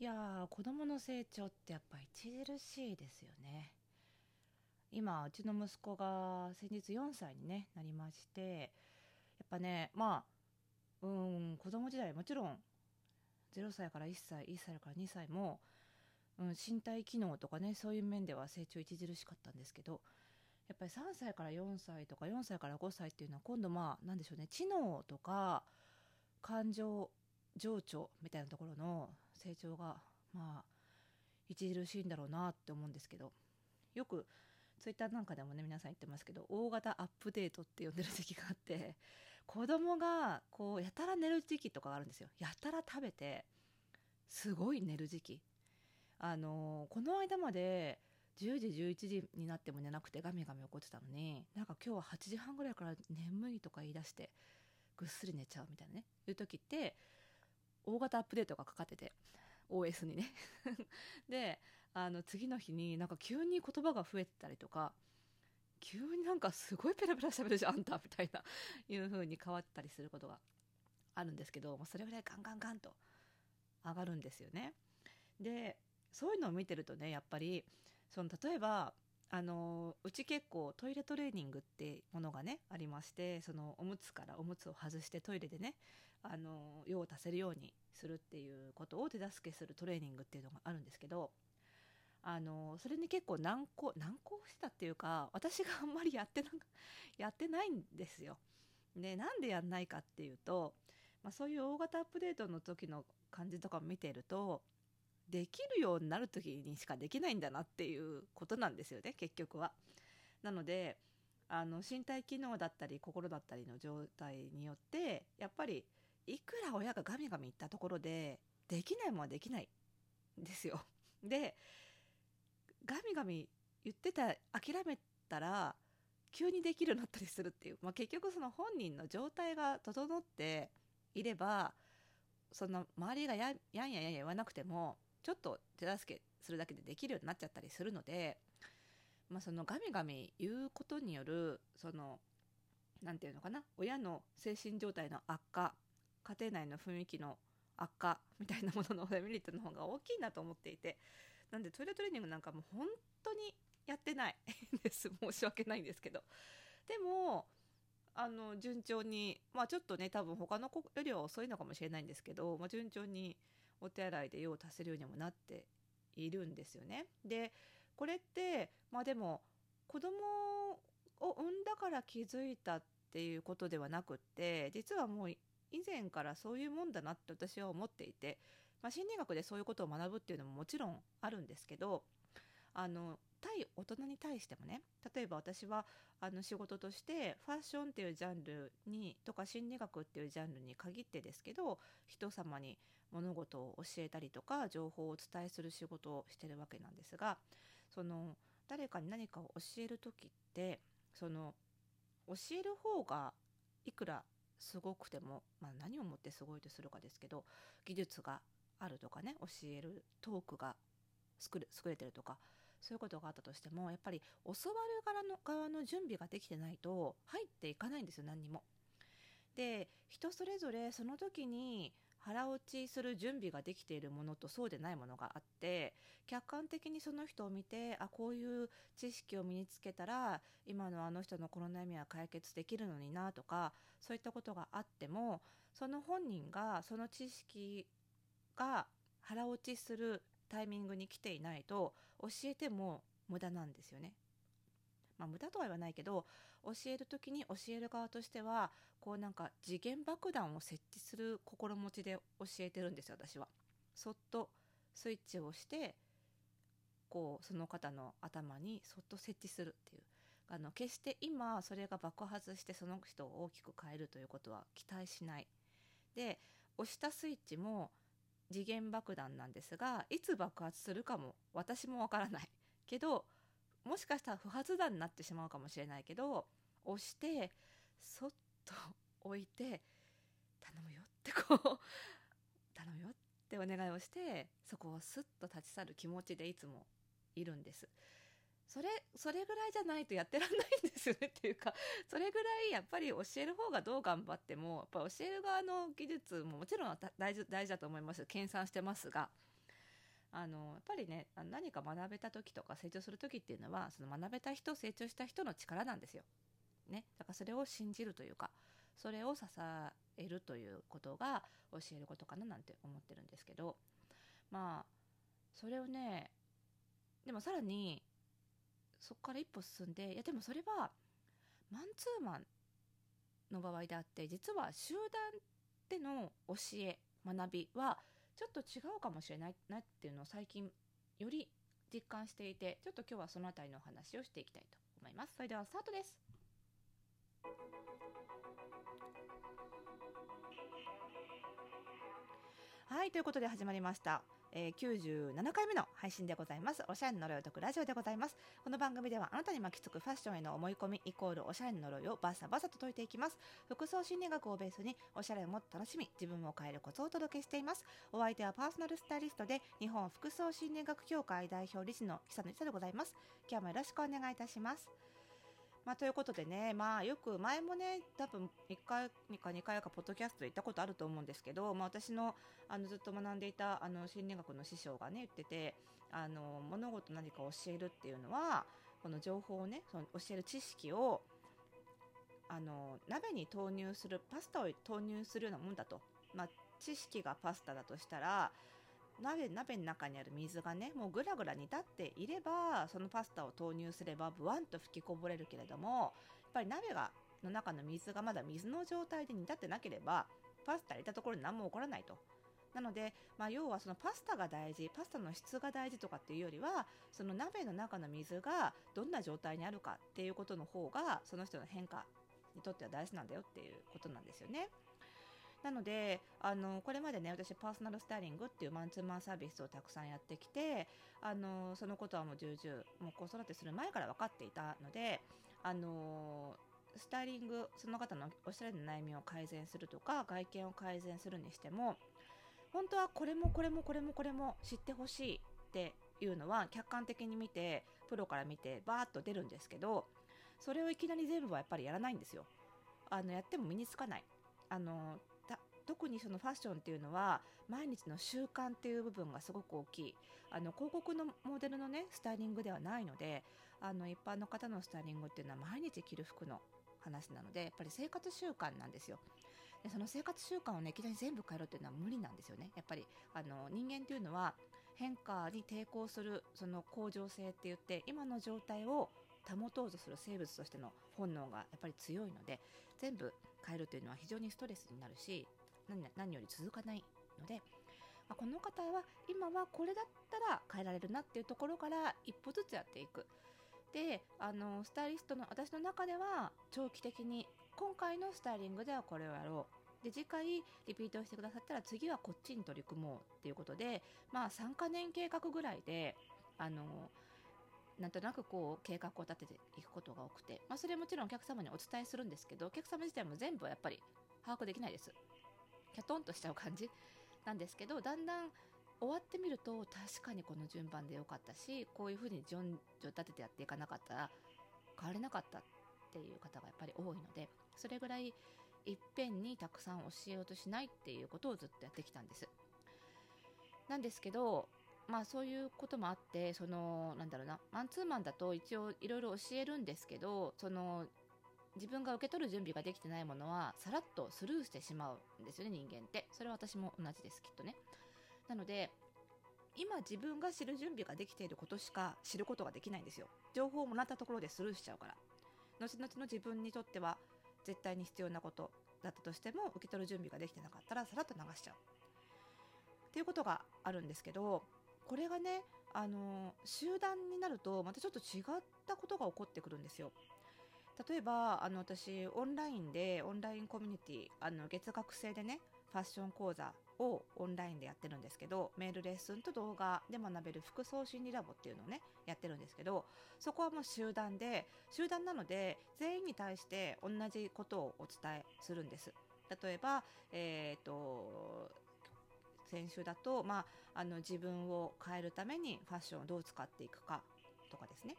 いやー子供の成長ってやっぱ著しいですよね。今うちの息子が先日4歳に、ね、なりましてやっぱねまあうん子供時代もちろん0歳から1歳1歳から2歳も、うん、身体機能とかねそういう面では成長著しかったんですけどやっぱり3歳から4歳とか4歳から5歳っていうのは今度まあ何でしょうね知能とか感情情緒みたいなところの成長がまあ著しいんだろうなって思うんですけどよくツイッターなんかでもね皆さん言ってますけど大型アップデートって呼んでる時期があって子供がこうやたら寝る時期とかがあるんですよ。やたら食べてすごい寝る時期。あのこの間まで10時11時になっても寝なくてガミガミ怒ってたのになんか今日は8時半ぐらいから眠いとか言い出してぐっすり寝ちゃうみたいなね。いう時って大型アップデートがかかってて OS にね であの次の日になんか急に言葉が増えてたりとか急になんかすごいペラペラ喋るじゃんあんたみたいないう風に変わったりすることがあるんですけどそれぐらいガンガンガンと上がるんですよね。でそういうのを見てるとねやっぱりその例えばあのうち結構トイレトレーニングってものがねありましてそのおむつからおむつを外してトイレでねあの用を足せるようにするっていうことを手助けするトレーニングっていうのがあるんですけどあのそれに結構難航難航してたっていうか私があんまりやってな やってないんですよ。でなんでやんないかっていうと、まあ、そういう大型アップデートの時の感じとかを見てるとできるようになる時にしかできないんだなっていうことなんですよね結局は。なのであの身体機能だったり心だったりの状態によってやっぱりいくら親がガミガミ言ったところでできないものはできないんですよ。でガミガミ言ってた諦めたら急にできるようになったりするっていう、まあ、結局その本人の状態が整っていればその周りがややんややんや言わなくてもちょっと手助けするだけでできるようになっちゃったりするので、まあ、そのガミガミ言うことによるその何て言うのかな親の精神状態の悪化家庭内の雰囲気の悪化みたいなもののデメリットの方が大きいなと思っていてなんでトイレトレーニングなんかもう本当にやってない。です。申し訳ないんですけど。でもあの順調にまあちょっとね多分他の子よりは遅いのかもしれないんですけど、まあ、順調にお手洗いで用を足せるようにもなっているんですよね。でこれってまあでも子供を産んだから気づいたっていうことではなくって実はもう以前からそういうもんだなって私は思っていて、まあ、心理学でそういうことを学ぶっていうのももちろんあるんですけどあの対大人に対してもね例えば私はあの仕事としてファッションっていうジャンルにとか心理学っていうジャンルに限ってですけど人様に物事を教えたりとか情報をお伝えする仕事をしてるわけなんですがその誰かに何かを教える時ってその教える方がいくらすごくても、まあ、何をもってすごいとするかですけど技術があるとかね教えるトークが優れてるとかそういうことがあったとしてもやっぱり教わる側の側の準備ができてないと入っていかないんですよ何にも。で人それぞれその時に腹落ちする準備ができているものとそうでないものがあって客観的にその人を見てあこういう知識を身につけたら今のあの人のこの悩みは解決できるのになとかそういったことがあってもその本人がその知識が腹落ちするタイミングに来ていないと教えても無駄なんですよね。まあ、無駄とは言わないけど教える時に教える側としてはこうなんか次元爆弾を設置する心持ちで教えてるんですよ私は。そっとスイッチを押してこうその方の頭にそっと設置するっていうあの決して今それが爆発してその人を大きく変えるということは期待しない。で押したスイッチも次元爆弾なんですがいつ爆発するかも私もわからないけどもしかしたら不発弾になってしまうかもしれないけど押してそっと置いて頼むよってこう 頼むよってお願いをしてそこをスッと立ち去る気持ちでいつもいるんです。それそれぐらいじゃないとやってらんないんですよねっていうか それぐらいやっぱり教える方がどう頑張ってもやっぱ教える側の技術ももちろん大事大事だと思います研鑽してますがあのやっぱりね何か学べた時とか成長する時っていうのはその学べた人成長した人の力なんですよ。ね、だからそれを信じるというかそれを支えるということが教えることかななんて思ってるんですけどまあそれをねでもさらにそこから一歩進んでいやでもそれはマンツーマンの場合であって実は集団での教え学びはちょっと違うかもしれないなっていうのを最近より実感していてちょっと今日はその辺りのお話をしていきたいと思います。それではスタートです。はいということで始まりました。えー、97回目の配信でございます。おしゃれの呪いを解くラジオでございます。この番組ではあなたに巻きつくファッションへの思い込みイコールおしゃれの呪いをバサバサと解いていきます。服装心理学をベースにおしゃれをもっと楽しみ、自分を変えるコツをお届けしています。お相手はパーソナルスタイリストで日本服装心理学協会代表理事の久野久でございます。今日もよろしくお願いいたします。まあ、ということでね、まあ、よく前もね、多分1回か2回かポッドキャストで言ったことあると思うんですけど、まあ、私のあのずっと学んでいたあの心理学の師匠がね、言ってて、あの物事何か教えるっていうのは、この情報をね、その教える知識をあの鍋に投入する、パスタを投入するようなもんだと。まあ、知識がパスタだとしたら、鍋鍋の中にある水がねもうぐらぐら煮立っていればそのパスタを投入すればブワンと吹きこぼれるけれどもやっぱり鍋がの中の水がまだ水の状態で煮立ってなければパスタ入れたところに何も起こらないと。なので、まあ、要はそのパスタが大事パスタの質が大事とかっていうよりはその鍋の中の水がどんな状態にあるかっていうことの方がその人の変化にとっては大事なんだよっていうことなんですよね。なのであのこれまでね私パーソナルスタイリングっていうマンツーマンサービスをたくさんやってきてあのそのことはもう重々もう子育てする前から分かっていたのであのスタイリングその方のおしゃれな悩みを改善するとか外見を改善するにしても本当はこれもこれもこれもこれも知ってほしいっていうのは客観的に見てプロから見てバーッと出るんですけどそれをいきなり全部はやっぱりやらないんですよ。あのやっても身につかない。あの特にそのファッションっていうのは毎日の習慣っていう部分がすごく大きい。あの広告のモデルのねスタイリングではないのであの一般の方のスタイリングっていうのは毎日着る服の話なのでやっぱり生活習慣なんですよ。でその生活習慣をねいきなり全部変えるっていうのは無理なんですよね。やっぱりあの人間っていうのは変化に抵抗するその向上性って言って今の状態を保とうとする生物としての本能がやっぱり強いので全部変えるというのは非常にストレスになるし何より続かないので、この方は今はこれだったら変えられるなっていうところから一歩ずつやっていく。であのスタイリストの私の中では長期的に今回のスタイリングではこれをやろうで次回リピートしてくださったら次はこっちに取り組もうっていうことでまあ3か年計画ぐらいであのなんとなくこう計画を立てていくことが多くて、まあ、それもちろんお客様にお伝えするんですけどお客様自体も全部はやっぱり把握できないですキャトンとしちゃう感じなんですけどだんだん終わってみると確かにこの順番でよかったしこういうふうに順序立ててやっていかなかったら変われなかったっていう方がやっぱり多いのでそれぐらいいっぺんにたくさん教えようとしないっていうことをずっとやってきたんです。なんですけどまあそういうこともあってそのなんだろうなマンツーマンだと一応いろいろ教えるんですけどその自分が受け取る準備ができてないものはさらっとスルーしてしまうんですよね人間って。それは私も同じですきっとね。なので今自分が知る準備ができていることしか知ることができないんですよ。情報をもらったところでスルーしちゃうから。後々の自分にとっては絶対に必要なことだったとしても受け取る準備ができてなかったらさらっと流しちゃう。っていうことがあるんですけどこれがねあの集団になるとまたちょっと違ったことが起こってくるんですよ。例えばあの私オンラインでオンラインコミュニティあの月額制でねファッション講座をオンラインでやってるんですけどメールレッスンと動画で学べる服装心理ラボっていうのをねやってるんですけどそこはもう集団で集団なので全員に対して同じことをお伝えするんです。例えば、えーと、先週だと、まあ、あの自分を変えるためにファッションをどう使っていくかとかですね。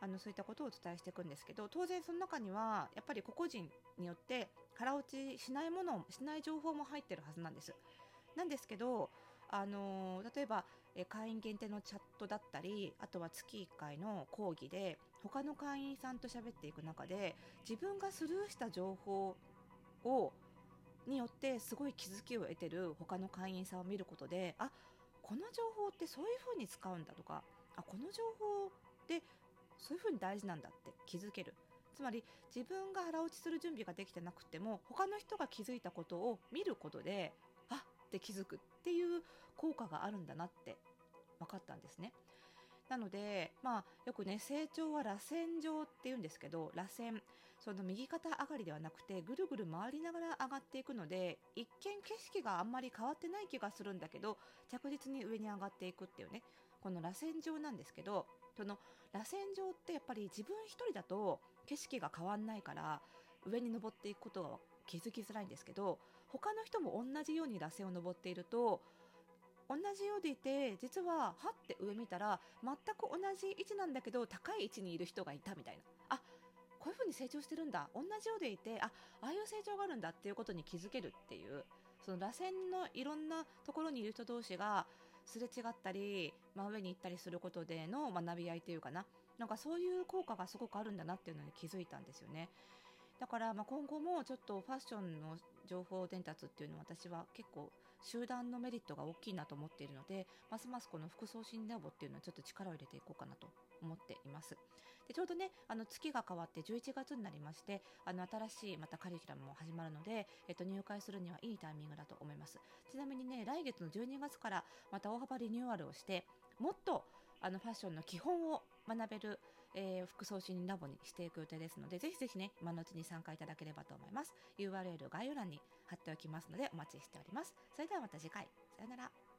あのそういったことをお伝えしていくんですけど当然その中にはやっぱり個々人によって腹落ちしないものしない情報も入ってるはずなんです。なんですけどあの例えばえ会員限定のチャットだったりあとは月1回の講義で他の会員さんと喋っていく中で自分がスルーした情報をによってすごい気づきを得てる他の会員さんを見ることであこの情報ってそういう風に使うんだとかあこの情報ってそういう風に大事なんだって気づけるつまり自分が腹落ちする準備ができてなくても他の人が気づいたことを見ることであって気づくっていう効果があるんだなって分かったんですね。なので、まあ、よくね成長は螺旋状っていうんですけど螺旋その右肩上がりではなくてぐるぐる回りながら上がっていくので一見景色があんまり変わってない気がするんだけど着実に上に上がっていくっていうねこの螺旋状なんですけどその。螺旋状ってやっぱり自分一人だと景色が変わんないから上に登っていくことが気づきづらいんですけど他の人も同じように螺旋を登っていると同じようでいて実ははって上見たら全く同じ位置なんだけど高い位置にいる人がいたみたいな。あこういう風に成長してるんだ。同じようでいてあああいう成長があるんだっていうことに気づけるっていうその螺旋のいろんなところにいる人同士がすれ違ったり真上に行ったりすることでの学び合いというかななんかそういう効果がすごくあるんだなっていうのに気づいたんですよね。だからま今後もちょっとファッションの情報伝達っていうのは私は結構集団のメリットが大きいなと思っているのでますますこの服装診ラボっていうのはちょっと力を入れていこうかなと思っています。でちょうどねあの月が変わって11月になりましてあの新しいまたカリキュラムも始まるので、えっと、入会するにはいいタイミングだと思います。ちなみにね来月の12月からまた大幅リニューアルをしてもっとあのファッションの基本を学べるえー、服装診ラボにしていく予定ですので、ぜひぜひね、今のうちに参加いただければと思います。URL 概要欄に貼っておきますので、お待ちしております。それではまた次回。さよなら。